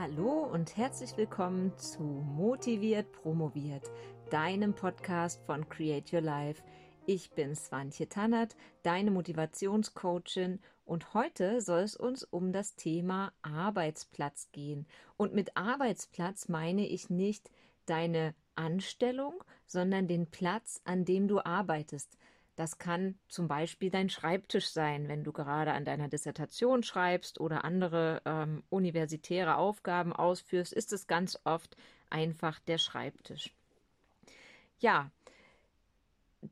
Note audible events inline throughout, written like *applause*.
Hallo und herzlich willkommen zu Motiviert Promoviert, deinem Podcast von Create Your Life. Ich bin Swantje Tannert, deine Motivationscoachin und heute soll es uns um das Thema Arbeitsplatz gehen. Und mit Arbeitsplatz meine ich nicht deine Anstellung, sondern den Platz, an dem du arbeitest. Das kann zum Beispiel dein Schreibtisch sein, wenn du gerade an deiner Dissertation schreibst oder andere ähm, universitäre Aufgaben ausführst, ist es ganz oft einfach der Schreibtisch. Ja,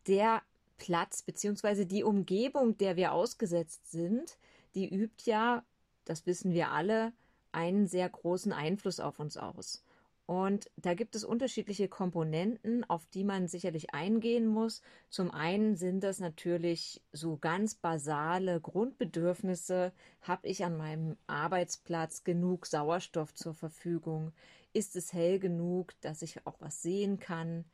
der Platz beziehungsweise die Umgebung, der wir ausgesetzt sind, die übt ja, das wissen wir alle, einen sehr großen Einfluss auf uns aus. Und da gibt es unterschiedliche Komponenten, auf die man sicherlich eingehen muss. Zum einen sind das natürlich so ganz basale Grundbedürfnisse. Habe ich an meinem Arbeitsplatz genug Sauerstoff zur Verfügung? Ist es hell genug, dass ich auch was sehen kann?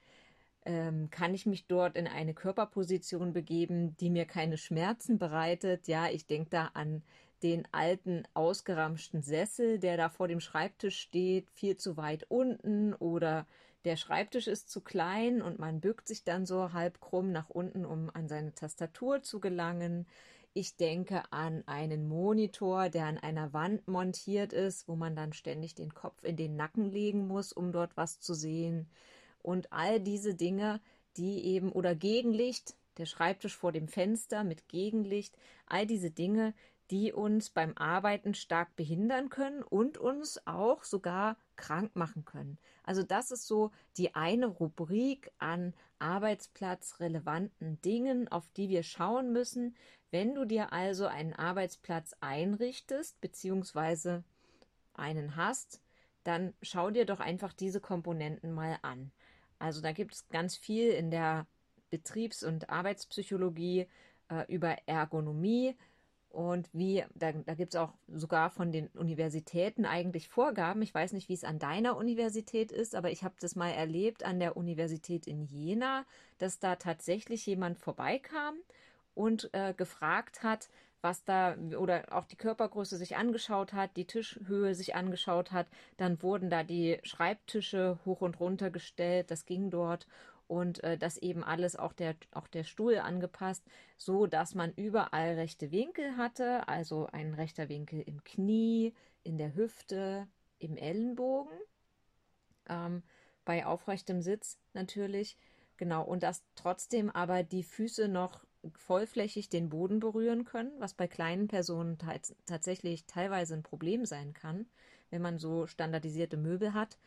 ähm, kann ich mich dort in eine Körperposition begeben, die mir keine Schmerzen bereitet. Ja, ich denke da an den alten ausgeramschten Sessel, der da vor dem Schreibtisch steht, viel zu weit unten oder der Schreibtisch ist zu klein und man bückt sich dann so halb krumm nach unten, um an seine Tastatur zu gelangen. Ich denke an einen Monitor, der an einer Wand montiert ist, wo man dann ständig den Kopf in den Nacken legen muss, um dort was zu sehen und all diese Dinge, die eben oder Gegenlicht, der Schreibtisch vor dem Fenster mit Gegenlicht, all diese Dinge, die uns beim Arbeiten stark behindern können und uns auch sogar krank machen können. Also das ist so die eine Rubrik an arbeitsplatzrelevanten Dingen, auf die wir schauen müssen. Wenn du dir also einen Arbeitsplatz einrichtest, beziehungsweise einen hast, dann schau dir doch einfach diese Komponenten mal an. Also da gibt es ganz viel in der Betriebs- und Arbeitspsychologie äh, über Ergonomie und wie, da, da gibt es auch sogar von den Universitäten eigentlich Vorgaben. Ich weiß nicht, wie es an deiner Universität ist, aber ich habe das mal erlebt an der Universität in Jena, dass da tatsächlich jemand vorbeikam und äh, gefragt hat, was da oder auch die Körpergröße sich angeschaut hat, die Tischhöhe sich angeschaut hat, dann wurden da die Schreibtische hoch und runter gestellt, das ging dort und äh, das eben alles auch der auch der Stuhl angepasst, so dass man überall rechte Winkel hatte, also ein rechter Winkel im Knie, in der Hüfte, im Ellenbogen, ähm, bei aufrechtem Sitz natürlich, genau und dass trotzdem aber die Füße noch vollflächig den Boden berühren können, was bei kleinen Personen tatsächlich teilweise ein Problem sein kann, wenn man so standardisierte Möbel hat.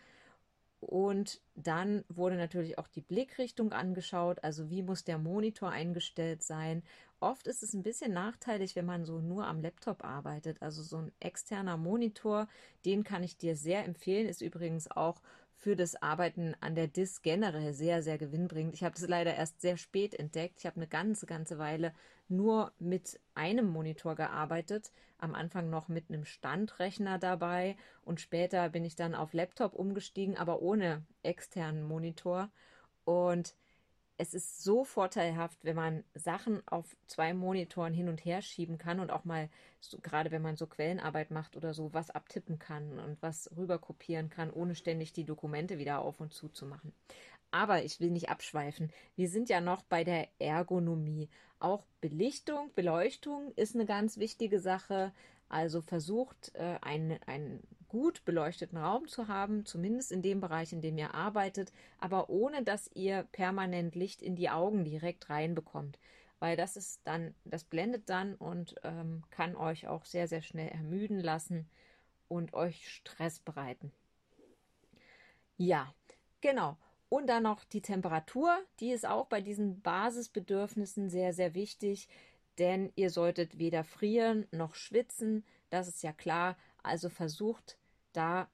Und dann wurde natürlich auch die Blickrichtung angeschaut, also wie muss der Monitor eingestellt sein. Oft ist es ein bisschen nachteilig, wenn man so nur am Laptop arbeitet. Also so ein externer Monitor, den kann ich dir sehr empfehlen, ist übrigens auch für das Arbeiten an der DIS generell sehr, sehr gewinnbringend. Ich habe das leider erst sehr spät entdeckt. Ich habe eine ganze, ganze Weile nur mit einem Monitor gearbeitet. Am Anfang noch mit einem Standrechner dabei und später bin ich dann auf Laptop umgestiegen, aber ohne externen Monitor. Und es ist so vorteilhaft, wenn man Sachen auf zwei Monitoren hin und her schieben kann und auch mal, so, gerade wenn man so Quellenarbeit macht oder so, was abtippen kann und was rüber kopieren kann, ohne ständig die Dokumente wieder auf und zu zu machen. Aber ich will nicht abschweifen. Wir sind ja noch bei der Ergonomie. Auch Belichtung, Beleuchtung ist eine ganz wichtige Sache. Also versucht, äh, einen, einen gut beleuchteten Raum zu haben, zumindest in dem Bereich, in dem ihr arbeitet, aber ohne dass ihr permanent Licht in die Augen direkt reinbekommt. Weil das ist dann, das blendet dann und ähm, kann euch auch sehr, sehr schnell ermüden lassen und euch Stress bereiten. Ja, genau. Und dann noch die Temperatur, die ist auch bei diesen Basisbedürfnissen sehr, sehr wichtig, denn ihr solltet weder frieren noch schwitzen, das ist ja klar. Also versucht da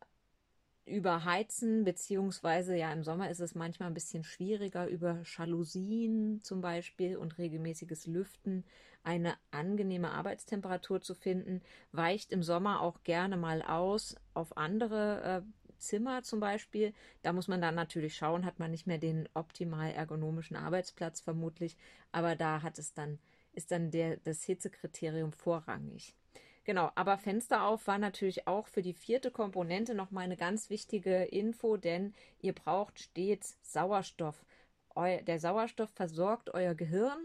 überheizen, beziehungsweise ja im Sommer ist es manchmal ein bisschen schwieriger, über Jalousien zum Beispiel und regelmäßiges Lüften eine angenehme Arbeitstemperatur zu finden. Weicht im Sommer auch gerne mal aus auf andere äh, Zimmer zum Beispiel. Da muss man dann natürlich schauen, hat man nicht mehr den optimal ergonomischen Arbeitsplatz vermutlich, aber da hat es dann, ist dann der, das Hitzekriterium vorrangig. Genau, aber Fenster auf war natürlich auch für die vierte Komponente nochmal eine ganz wichtige Info, denn ihr braucht stets Sauerstoff. Eu der Sauerstoff versorgt euer Gehirn.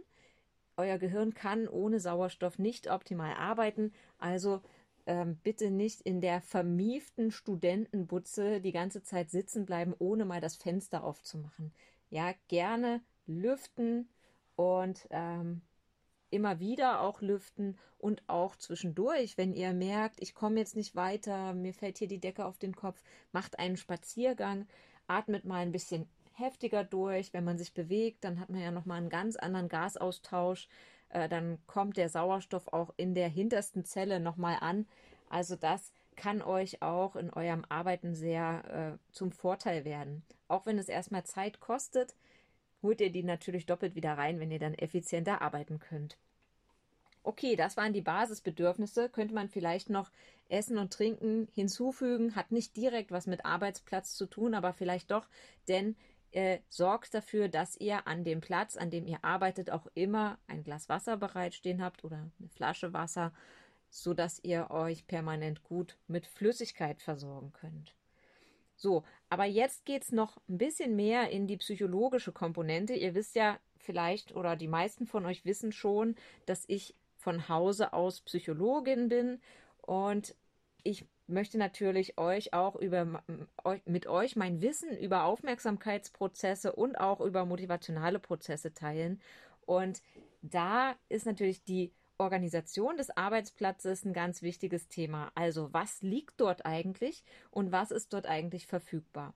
Euer Gehirn kann ohne Sauerstoff nicht optimal arbeiten, also ähm, bitte nicht in der vermieften Studentenbutze die ganze Zeit sitzen bleiben, ohne mal das Fenster aufzumachen. Ja, gerne lüften und ähm, immer wieder auch lüften und auch zwischendurch, wenn ihr merkt, ich komme jetzt nicht weiter, mir fällt hier die Decke auf den Kopf, macht einen Spaziergang, atmet mal ein bisschen heftiger durch. Wenn man sich bewegt, dann hat man ja nochmal einen ganz anderen Gasaustausch. Äh, dann kommt der Sauerstoff auch in der hintersten Zelle nochmal an. Also das kann euch auch in eurem Arbeiten sehr äh, zum Vorteil werden. Auch wenn es erstmal Zeit kostet, holt ihr die natürlich doppelt wieder rein, wenn ihr dann effizienter arbeiten könnt. Okay, das waren die Basisbedürfnisse. Könnte man vielleicht noch Essen und Trinken hinzufügen. Hat nicht direkt was mit Arbeitsplatz zu tun, aber vielleicht doch, denn äh, sorgt dafür, dass ihr an dem Platz, an dem ihr arbeitet, auch immer ein Glas Wasser bereitstehen habt oder eine Flasche Wasser, so dass ihr euch permanent gut mit Flüssigkeit versorgen könnt. So, aber jetzt geht es noch ein bisschen mehr in die psychologische Komponente. Ihr wisst ja vielleicht oder die meisten von euch wissen schon, dass ich von Hause aus Psychologin bin und ich möchte natürlich euch auch über mit euch mein Wissen über Aufmerksamkeitsprozesse und auch über motivationale Prozesse teilen. Und da ist natürlich die Organisation des Arbeitsplatzes ein ganz wichtiges Thema. Also was liegt dort eigentlich und was ist dort eigentlich verfügbar?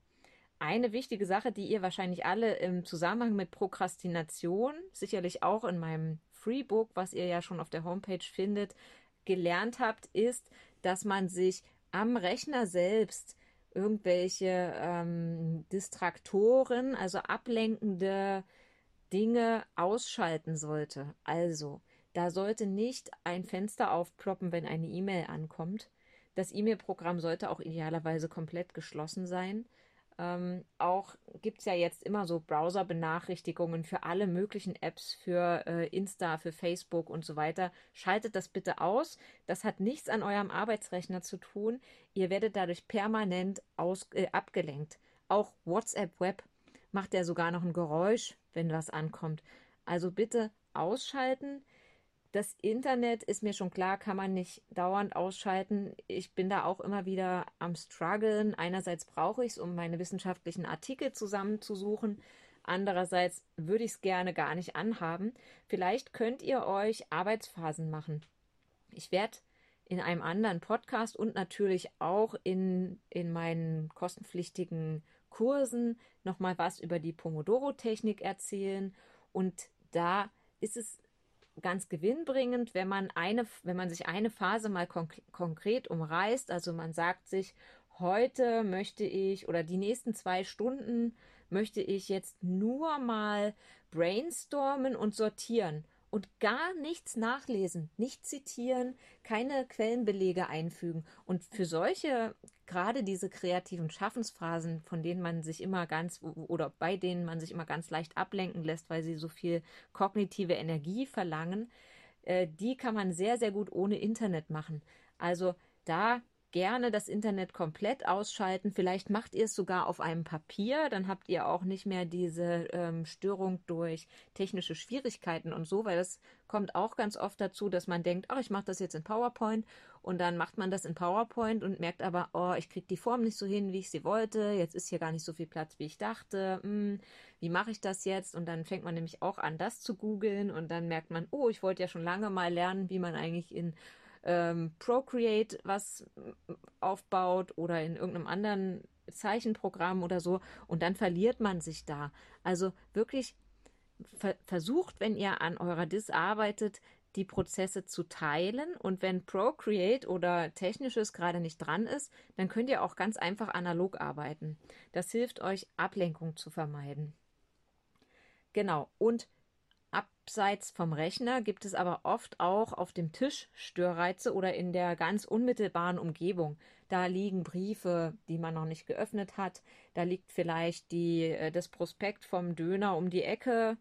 Eine wichtige Sache, die ihr wahrscheinlich alle im Zusammenhang mit Prokrastination, sicherlich auch in meinem Freebook, was ihr ja schon auf der Homepage findet, gelernt habt, ist, dass man sich am Rechner selbst irgendwelche ähm, Distraktoren, also ablenkende Dinge ausschalten sollte. Also, da sollte nicht ein Fenster aufploppen, wenn eine E-Mail ankommt. Das E-Mail-Programm sollte auch idealerweise komplett geschlossen sein. Ähm, auch gibt es ja jetzt immer so Browser-Benachrichtigungen für alle möglichen Apps, für äh, Insta, für Facebook und so weiter. Schaltet das bitte aus. Das hat nichts an eurem Arbeitsrechner zu tun. Ihr werdet dadurch permanent aus, äh, abgelenkt. Auch WhatsApp Web macht ja sogar noch ein Geräusch, wenn was ankommt. Also bitte ausschalten. Das Internet ist mir schon klar, kann man nicht dauernd ausschalten. Ich bin da auch immer wieder am struggeln. Einerseits brauche ich es, um meine wissenschaftlichen Artikel zusammenzusuchen. Andererseits würde ich es gerne gar nicht anhaben. Vielleicht könnt ihr euch Arbeitsphasen machen. Ich werde in einem anderen Podcast und natürlich auch in, in meinen kostenpflichtigen Kursen nochmal was über die Pomodoro-Technik erzählen. Und da ist es ganz gewinnbringend, wenn man eine, wenn man sich eine Phase mal konk konkret umreißt. Also man sagt sich, heute möchte ich oder die nächsten zwei Stunden möchte ich jetzt nur mal brainstormen und sortieren und gar nichts nachlesen, nicht zitieren, keine Quellenbelege einfügen. Und für solche, gerade diese kreativen Schaffensphasen, von denen man sich immer ganz oder bei denen man sich immer ganz leicht ablenken lässt, weil sie so viel kognitive Energie verlangen, äh, die kann man sehr, sehr gut ohne Internet machen. Also da gerne das Internet komplett ausschalten. Vielleicht macht ihr es sogar auf einem Papier, dann habt ihr auch nicht mehr diese ähm, Störung durch technische Schwierigkeiten und so, weil das kommt auch ganz oft dazu, dass man denkt, oh, ich mache das jetzt in PowerPoint. Und dann macht man das in PowerPoint und merkt aber, oh, ich kriege die Form nicht so hin, wie ich sie wollte, jetzt ist hier gar nicht so viel Platz, wie ich dachte, hm, wie mache ich das jetzt? Und dann fängt man nämlich auch an, das zu googeln. Und dann merkt man, oh, ich wollte ja schon lange mal lernen, wie man eigentlich in ähm, Procreate was aufbaut oder in irgendeinem anderen Zeichenprogramm oder so und dann verliert man sich da. Also wirklich ver versucht, wenn ihr an eurer Dis arbeitet, die Prozesse zu teilen und wenn Procreate oder Technisches gerade nicht dran ist, dann könnt ihr auch ganz einfach analog arbeiten. Das hilft euch, Ablenkung zu vermeiden. Genau. Und Abseits vom Rechner gibt es aber oft auch auf dem Tisch Störreize oder in der ganz unmittelbaren Umgebung. Da liegen Briefe, die man noch nicht geöffnet hat. Da liegt vielleicht die, äh, das Prospekt vom Döner um die Ecke.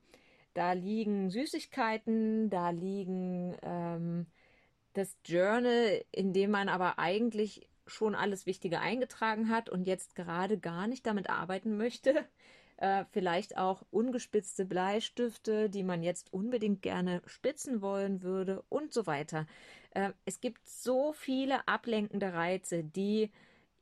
Da liegen Süßigkeiten, da liegen ähm, das Journal, in dem man aber eigentlich schon alles Wichtige eingetragen hat und jetzt gerade gar nicht damit arbeiten möchte. Äh, vielleicht auch ungespitzte Bleistifte, die man jetzt unbedingt gerne spitzen wollen würde und so weiter. Äh, es gibt so viele ablenkende Reize, die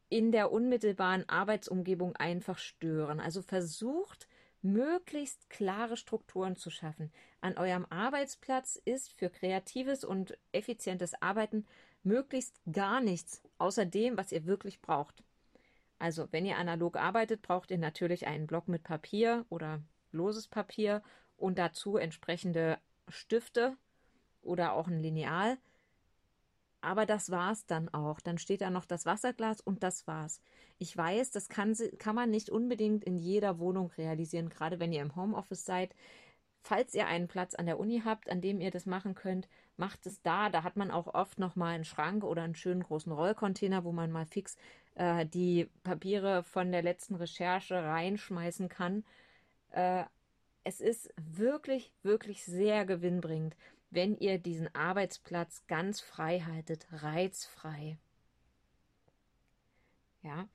in der unmittelbaren Arbeitsumgebung einfach stören. Also versucht, möglichst klare Strukturen zu schaffen. An eurem Arbeitsplatz ist für kreatives und effizientes Arbeiten möglichst gar nichts außer dem, was ihr wirklich braucht. Also, wenn ihr analog arbeitet, braucht ihr natürlich einen Block mit Papier oder loses Papier und dazu entsprechende Stifte oder auch ein Lineal. Aber das war's dann auch. Dann steht da noch das Wasserglas und das war's. Ich weiß, das kann, kann man nicht unbedingt in jeder Wohnung realisieren, gerade wenn ihr im Homeoffice seid. Falls ihr einen Platz an der Uni habt, an dem ihr das machen könnt, macht es da. Da hat man auch oft noch mal einen Schrank oder einen schönen großen Rollcontainer, wo man mal fix äh, die Papiere von der letzten Recherche reinschmeißen kann. Äh, es ist wirklich, wirklich sehr gewinnbringend, wenn ihr diesen Arbeitsplatz ganz frei haltet, reizfrei. Ja,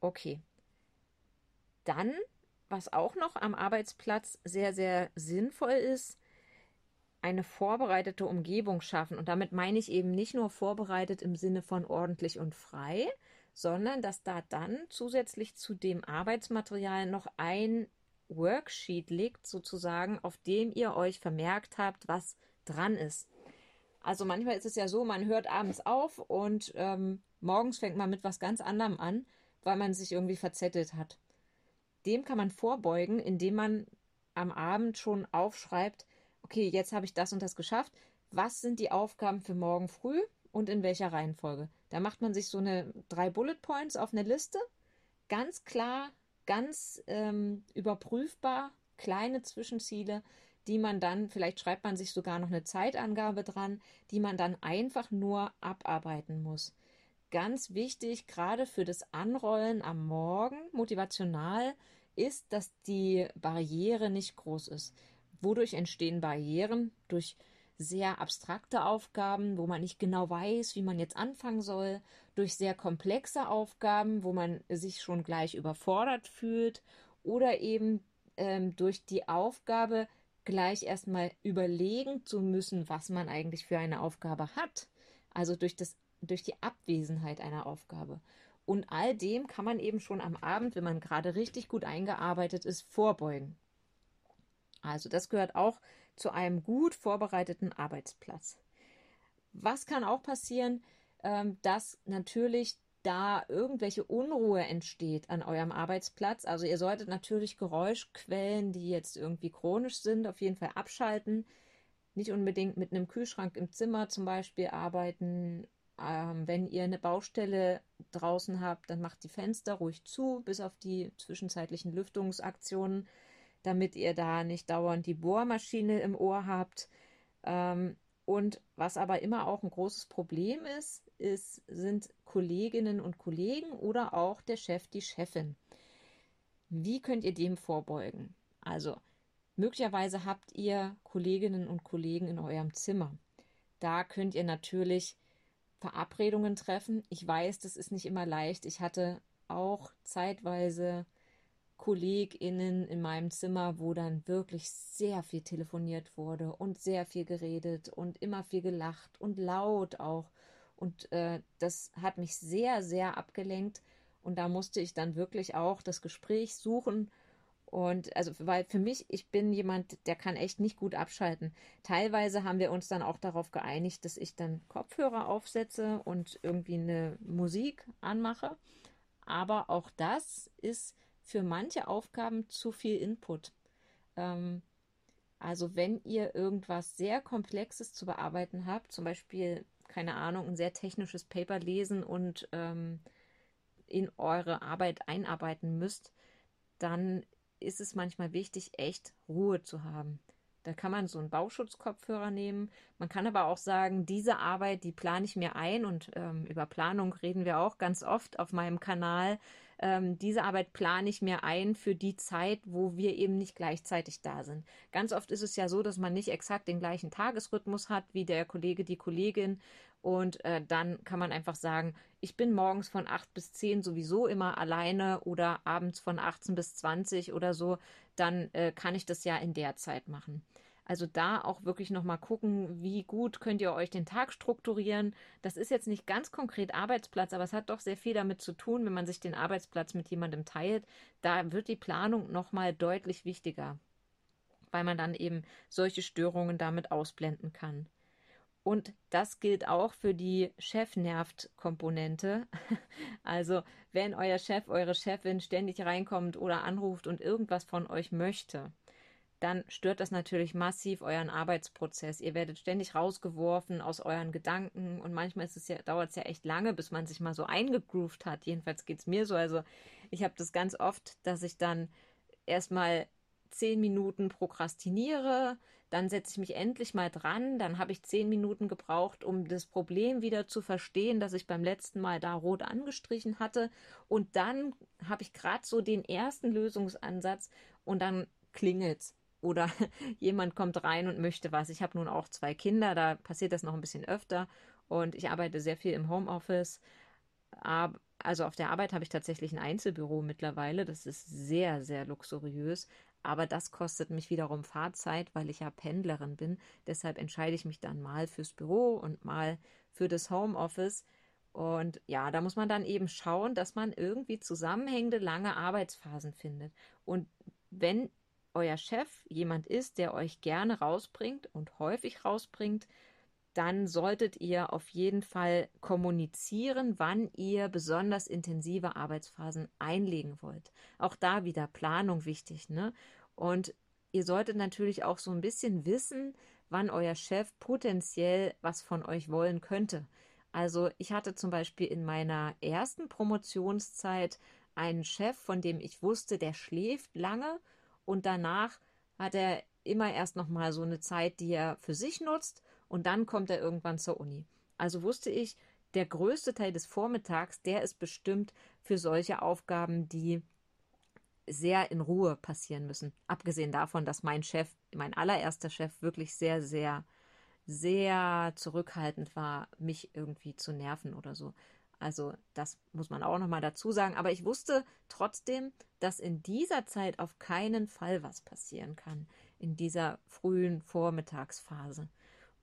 okay. Dann was auch noch am Arbeitsplatz sehr, sehr sinnvoll ist, eine vorbereitete Umgebung schaffen. Und damit meine ich eben nicht nur vorbereitet im Sinne von ordentlich und frei, sondern dass da dann zusätzlich zu dem Arbeitsmaterial noch ein Worksheet liegt, sozusagen, auf dem ihr euch vermerkt habt, was dran ist. Also manchmal ist es ja so, man hört abends auf und ähm, morgens fängt man mit was ganz anderem an, weil man sich irgendwie verzettelt hat. Dem kann man vorbeugen, indem man am Abend schon aufschreibt, okay, jetzt habe ich das und das geschafft. Was sind die Aufgaben für morgen früh und in welcher Reihenfolge? Da macht man sich so eine drei Bullet Points auf eine Liste, ganz klar, ganz ähm, überprüfbar, kleine Zwischenziele, die man dann, vielleicht schreibt man sich sogar noch eine Zeitangabe dran, die man dann einfach nur abarbeiten muss. Ganz wichtig, gerade für das Anrollen am Morgen, motivational, ist, dass die Barriere nicht groß ist. Wodurch entstehen Barrieren? Durch sehr abstrakte Aufgaben, wo man nicht genau weiß, wie man jetzt anfangen soll, durch sehr komplexe Aufgaben, wo man sich schon gleich überfordert fühlt, oder eben ähm, durch die Aufgabe, gleich erstmal überlegen zu müssen, was man eigentlich für eine Aufgabe hat. Also durch, das, durch die Abwesenheit einer Aufgabe. Und all dem kann man eben schon am Abend, wenn man gerade richtig gut eingearbeitet ist, vorbeugen. Also das gehört auch zu einem gut vorbereiteten Arbeitsplatz. Was kann auch passieren, ähm, dass natürlich da irgendwelche Unruhe entsteht an eurem Arbeitsplatz. Also ihr solltet natürlich Geräuschquellen, die jetzt irgendwie chronisch sind, auf jeden Fall abschalten. Nicht unbedingt mit einem Kühlschrank im Zimmer zum Beispiel arbeiten ähm, wenn ihr eine Baustelle draußen habt, dann macht die Fenster ruhig zu, bis auf die zwischenzeitlichen Lüftungsaktionen, damit ihr da nicht dauernd die Bohrmaschine im Ohr habt. Ähm, und was aber immer auch ein großes Problem ist, ist, sind Kolleginnen und Kollegen oder auch der Chef, die Chefin. Wie könnt ihr dem vorbeugen? Also, möglicherweise habt ihr Kolleginnen und Kollegen in eurem Zimmer. Da könnt ihr natürlich Verabredungen treffen. Ich weiß, das ist nicht immer leicht. Ich hatte auch zeitweise KollegInnen in meinem Zimmer, wo dann wirklich sehr viel telefoniert wurde und sehr viel geredet und immer viel gelacht und laut auch. Und äh, das hat mich sehr, sehr abgelenkt. Und da musste ich dann wirklich auch das Gespräch suchen und also, weil für mich, ich bin jemand, der kann echt nicht gut abschalten. Teilweise haben wir uns dann auch darauf geeinigt, dass ich dann Kopfhörer aufsetze und irgendwie eine Musik anmache. Aber auch das ist für manche Aufgaben zu viel Input. Ähm, also wenn ihr irgendwas sehr Komplexes zu bearbeiten habt, zum Beispiel, keine Ahnung, ein sehr technisches Paper lesen und ähm, in eure Arbeit einarbeiten müsst, dann ist es manchmal wichtig, echt Ruhe zu haben. Da kann man so einen Bauschutzkopfhörer nehmen. Man kann aber auch sagen, diese Arbeit, die plane ich mir ein und ähm, über Planung reden wir auch ganz oft auf meinem Kanal. Ähm, diese Arbeit plane ich mir ein für die Zeit, wo wir eben nicht gleichzeitig da sind. Ganz oft ist es ja so, dass man nicht exakt den gleichen Tagesrhythmus hat wie der Kollege, die Kollegin. Und äh, dann kann man einfach sagen, ich bin morgens von 8 bis 10 sowieso immer alleine oder abends von 18 bis 20 oder so. Dann äh, kann ich das ja in der Zeit machen. Also da auch wirklich nochmal gucken, wie gut könnt ihr euch den Tag strukturieren. Das ist jetzt nicht ganz konkret Arbeitsplatz, aber es hat doch sehr viel damit zu tun, wenn man sich den Arbeitsplatz mit jemandem teilt. Da wird die Planung nochmal deutlich wichtiger, weil man dann eben solche Störungen damit ausblenden kann. Und das gilt auch für die Chef-nervt-Komponente. *laughs* Also, wenn euer Chef, eure Chefin ständig reinkommt oder anruft und irgendwas von euch möchte, dann stört das natürlich massiv euren Arbeitsprozess. Ihr werdet ständig rausgeworfen aus euren Gedanken und manchmal ist es ja, dauert es ja echt lange, bis man sich mal so eingegroovt hat. Jedenfalls geht es mir so. Also ich habe das ganz oft, dass ich dann erstmal zehn Minuten prokrastiniere, dann setze ich mich endlich mal dran, dann habe ich zehn Minuten gebraucht, um das Problem wieder zu verstehen, das ich beim letzten Mal da rot angestrichen hatte. Und dann habe ich gerade so den ersten Lösungsansatz und dann klingelt's oder *laughs* jemand kommt rein und möchte was. Ich habe nun auch zwei Kinder, da passiert das noch ein bisschen öfter und ich arbeite sehr viel im Homeoffice. Also auf der Arbeit habe ich tatsächlich ein Einzelbüro mittlerweile. Das ist sehr, sehr luxuriös. Aber das kostet mich wiederum Fahrzeit, weil ich ja Pendlerin bin. Deshalb entscheide ich mich dann mal fürs Büro und mal für das Homeoffice. Und ja, da muss man dann eben schauen, dass man irgendwie zusammenhängende lange Arbeitsphasen findet. Und wenn euer Chef jemand ist, der euch gerne rausbringt und häufig rausbringt, dann solltet ihr auf jeden Fall kommunizieren, wann ihr besonders intensive Arbeitsphasen einlegen wollt. Auch da wieder Planung wichtig, ne? Und ihr solltet natürlich auch so ein bisschen wissen, wann euer Chef potenziell was von euch wollen könnte. Also ich hatte zum Beispiel in meiner ersten Promotionszeit einen Chef, von dem ich wusste, der schläft lange und danach hat er immer erst noch mal so eine Zeit, die er für sich nutzt und dann kommt er irgendwann zur Uni. Also wusste ich, der größte Teil des Vormittags, der ist bestimmt für solche Aufgaben, die sehr in Ruhe passieren müssen. Abgesehen davon, dass mein Chef, mein allererster Chef, wirklich sehr, sehr, sehr zurückhaltend war, mich irgendwie zu nerven oder so. Also das muss man auch nochmal dazu sagen. Aber ich wusste trotzdem, dass in dieser Zeit auf keinen Fall was passieren kann, in dieser frühen Vormittagsphase.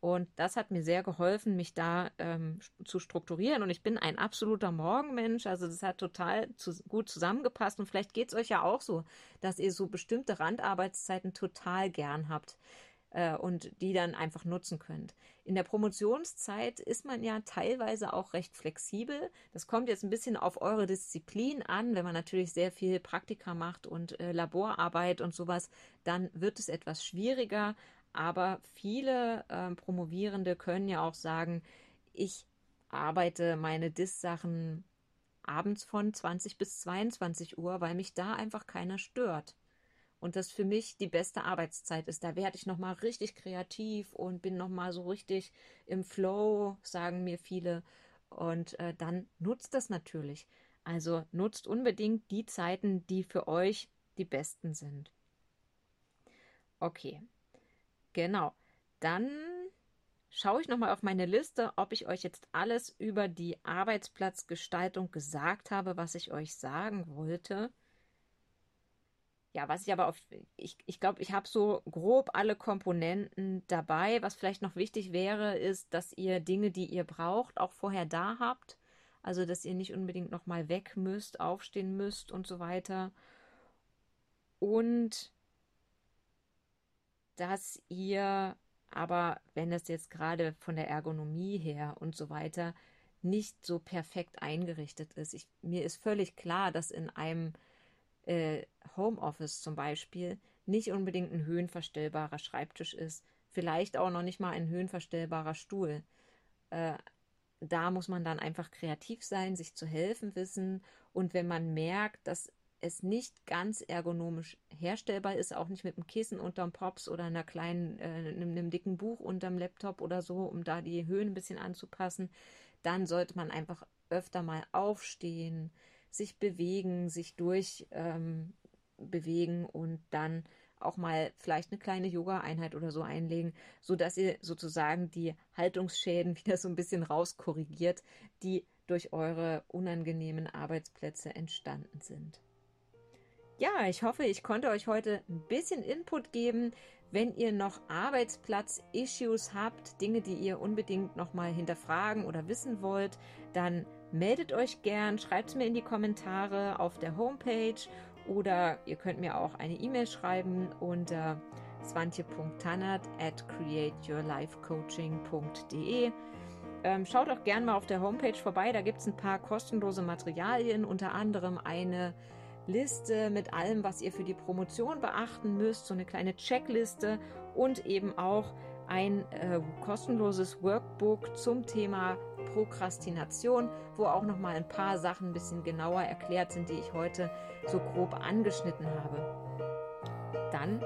Und das hat mir sehr geholfen, mich da ähm, zu strukturieren. Und ich bin ein absoluter Morgenmensch. Also das hat total zu, gut zusammengepasst. Und vielleicht geht es euch ja auch so, dass ihr so bestimmte Randarbeitszeiten total gern habt äh, und die dann einfach nutzen könnt. In der Promotionszeit ist man ja teilweise auch recht flexibel. Das kommt jetzt ein bisschen auf eure Disziplin an. Wenn man natürlich sehr viel Praktika macht und äh, Laborarbeit und sowas, dann wird es etwas schwieriger. Aber viele äh, Promovierende können ja auch sagen, ich arbeite meine DIS-Sachen abends von 20 bis 22 Uhr, weil mich da einfach keiner stört und das für mich die beste Arbeitszeit ist. Da werde ich nochmal richtig kreativ und bin nochmal so richtig im Flow, sagen mir viele. Und äh, dann nutzt das natürlich. Also nutzt unbedingt die Zeiten, die für euch die besten sind. Okay, genau. Dann schaue ich nochmal auf meine Liste, ob ich euch jetzt alles über die Arbeitsplatzgestaltung gesagt habe, was ich euch sagen wollte. Ja, was ich aber auf, ich, ich glaube, ich habe so grob alle Komponenten dabei. Was vielleicht noch wichtig wäre, ist, dass ihr Dinge, die ihr braucht, auch vorher da habt. Also, dass ihr nicht unbedingt nochmal weg müsst, aufstehen müsst und so weiter. Und dass ihr aber, wenn es jetzt gerade von der Ergonomie her und so weiter nicht so perfekt eingerichtet ist. Ich, mir ist völlig klar, dass in einem äh, Homeoffice zum Beispiel nicht unbedingt ein höhenverstellbarer Schreibtisch ist, vielleicht auch noch nicht mal ein höhenverstellbarer Stuhl. Äh, da muss man dann einfach kreativ sein, sich zu helfen wissen und wenn man merkt, dass es nicht ganz ergonomisch herstellbar ist, auch nicht mit einem Kissen unterm Pops oder einer kleinen, äh, einem, einem dicken Buch unterm Laptop oder so, um da die Höhen ein bisschen anzupassen, dann sollte man einfach öfter mal aufstehen, sich bewegen, sich durch ähm, bewegen und dann auch mal vielleicht eine kleine Yoga-Einheit oder so einlegen, so dass ihr sozusagen die Haltungsschäden *laughs* wieder so ein bisschen rauskorrigiert, die durch eure unangenehmen Arbeitsplätze entstanden sind. Ja, ich hoffe, ich konnte euch heute ein bisschen Input geben. Wenn ihr noch Arbeitsplatz-Issues habt, Dinge, die ihr unbedingt nochmal hinterfragen oder wissen wollt, dann meldet euch gern, schreibt es mir in die Kommentare auf der Homepage oder ihr könnt mir auch eine E-Mail schreiben unter swantje.tannert at createyourlifecoaching.de. Ähm, schaut auch gern mal auf der Homepage vorbei, da gibt es ein paar kostenlose Materialien, unter anderem eine Liste mit allem, was ihr für die Promotion beachten müsst, so eine kleine Checkliste und eben auch ein äh, kostenloses Workbook zum Thema Prokrastination, wo auch noch mal ein paar Sachen ein bisschen genauer erklärt sind, die ich heute so grob angeschnitten habe. Dann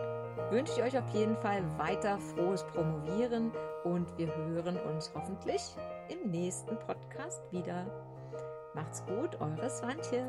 wünsche ich euch auf jeden Fall weiter frohes Promovieren und wir hören uns hoffentlich im nächsten Podcast wieder. Macht's gut, eure Swantje.